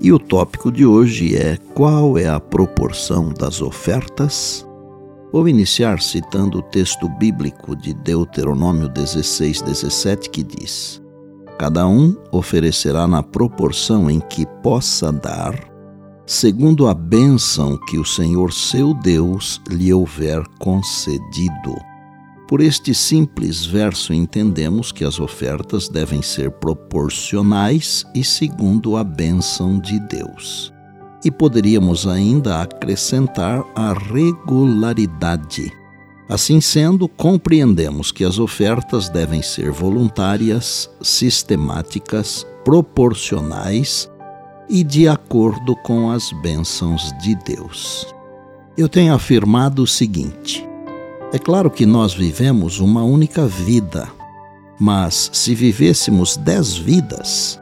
E o tópico de hoje é qual é a proporção das ofertas? Vou iniciar citando o texto bíblico de Deuteronômio 16, 17, que diz: Cada um oferecerá na proporção em que possa dar, segundo a bênção que o Senhor seu Deus lhe houver concedido. Por este simples verso entendemos que as ofertas devem ser proporcionais e segundo a bênção de Deus. E poderíamos ainda acrescentar a regularidade. Assim sendo, compreendemos que as ofertas devem ser voluntárias, sistemáticas, proporcionais e de acordo com as bênçãos de Deus. Eu tenho afirmado o seguinte: é claro que nós vivemos uma única vida, mas se vivêssemos dez vidas,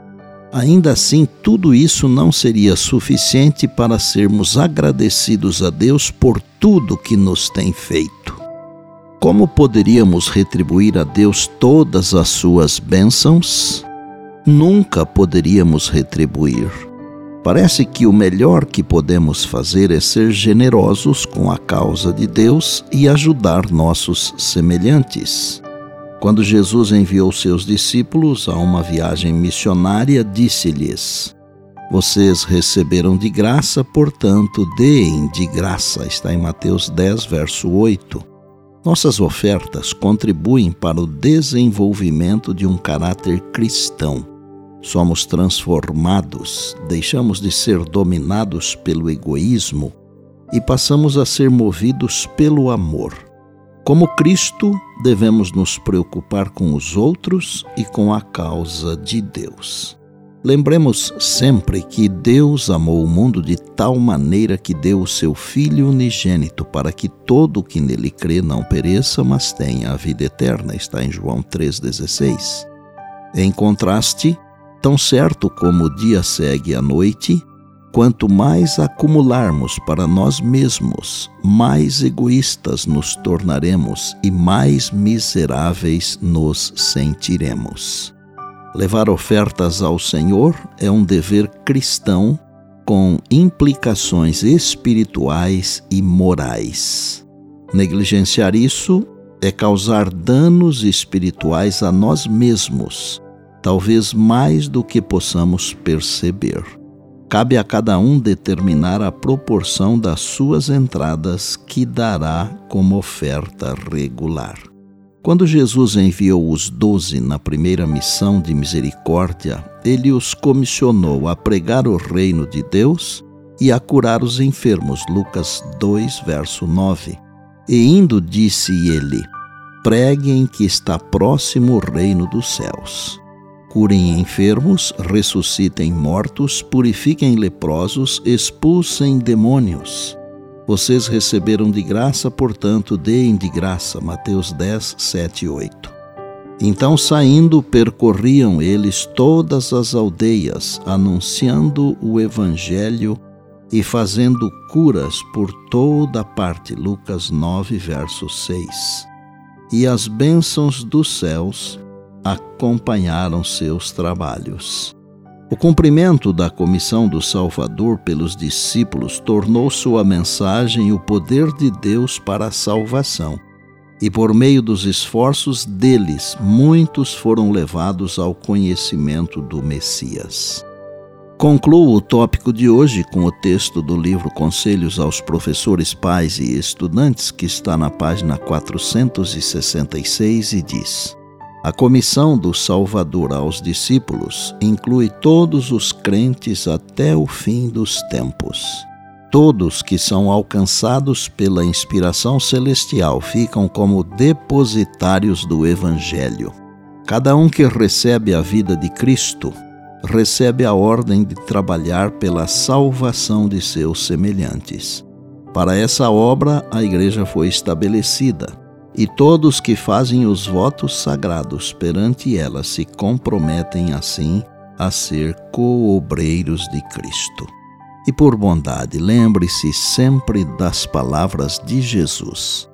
ainda assim tudo isso não seria suficiente para sermos agradecidos a Deus por tudo que nos tem feito. Como poderíamos retribuir a Deus todas as suas bênçãos? Nunca poderíamos retribuir Parece que o melhor que podemos fazer é ser generosos com a causa de Deus e ajudar nossos semelhantes. Quando Jesus enviou seus discípulos a uma viagem missionária, disse-lhes: Vocês receberam de graça, portanto, deem de graça. Está em Mateus 10, verso 8. Nossas ofertas contribuem para o desenvolvimento de um caráter cristão somos transformados, deixamos de ser dominados pelo egoísmo e passamos a ser movidos pelo amor. Como Cristo, devemos nos preocupar com os outros e com a causa de Deus. Lembremos sempre que Deus amou o mundo de tal maneira que deu o seu Filho unigênito para que todo o que nele crê não pereça, mas tenha a vida eterna. Está em João 3,16. Em contraste, Tão certo como o dia segue a noite, quanto mais acumularmos para nós mesmos, mais egoístas nos tornaremos e mais miseráveis nos sentiremos. Levar ofertas ao Senhor é um dever cristão com implicações espirituais e morais. Negligenciar isso é causar danos espirituais a nós mesmos talvez mais do que possamos perceber. Cabe a cada um determinar a proporção das suas entradas que dará como oferta regular. Quando Jesus enviou os doze na primeira missão de misericórdia, ele os comissionou a pregar o reino de Deus e a curar os enfermos. Lucas 2, verso 9. E indo, disse ele: Preguem que está próximo o reino dos céus curem enfermos, ressuscitem mortos, purifiquem leprosos, expulsem demônios. Vocês receberam de graça, portanto, deem de graça. Mateus 10, 7 e 8. Então, saindo, percorriam eles todas as aldeias, anunciando o Evangelho e fazendo curas por toda parte. Lucas 9, verso 6. E as bênçãos dos céus acompanharam seus trabalhos. O cumprimento da comissão do Salvador pelos discípulos tornou sua mensagem o poder de Deus para a salvação. E por meio dos esforços deles, muitos foram levados ao conhecimento do Messias. Concluo o tópico de hoje com o texto do livro Conselhos aos Professores, Pais e Estudantes, que está na página 466 e diz: a comissão do Salvador aos discípulos inclui todos os crentes até o fim dos tempos. Todos que são alcançados pela inspiração celestial ficam como depositários do Evangelho. Cada um que recebe a vida de Cristo recebe a ordem de trabalhar pela salvação de seus semelhantes. Para essa obra, a igreja foi estabelecida, e todos que fazem os votos sagrados perante ela se comprometem assim a ser coobreiros de Cristo. E por bondade, lembre-se sempre das palavras de Jesus.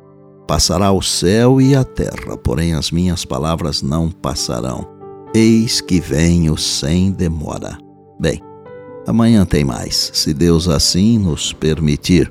Passará o céu e a terra, porém as minhas palavras não passarão. Eis que venho sem demora. Bem, amanhã tem mais, se Deus assim nos permitir.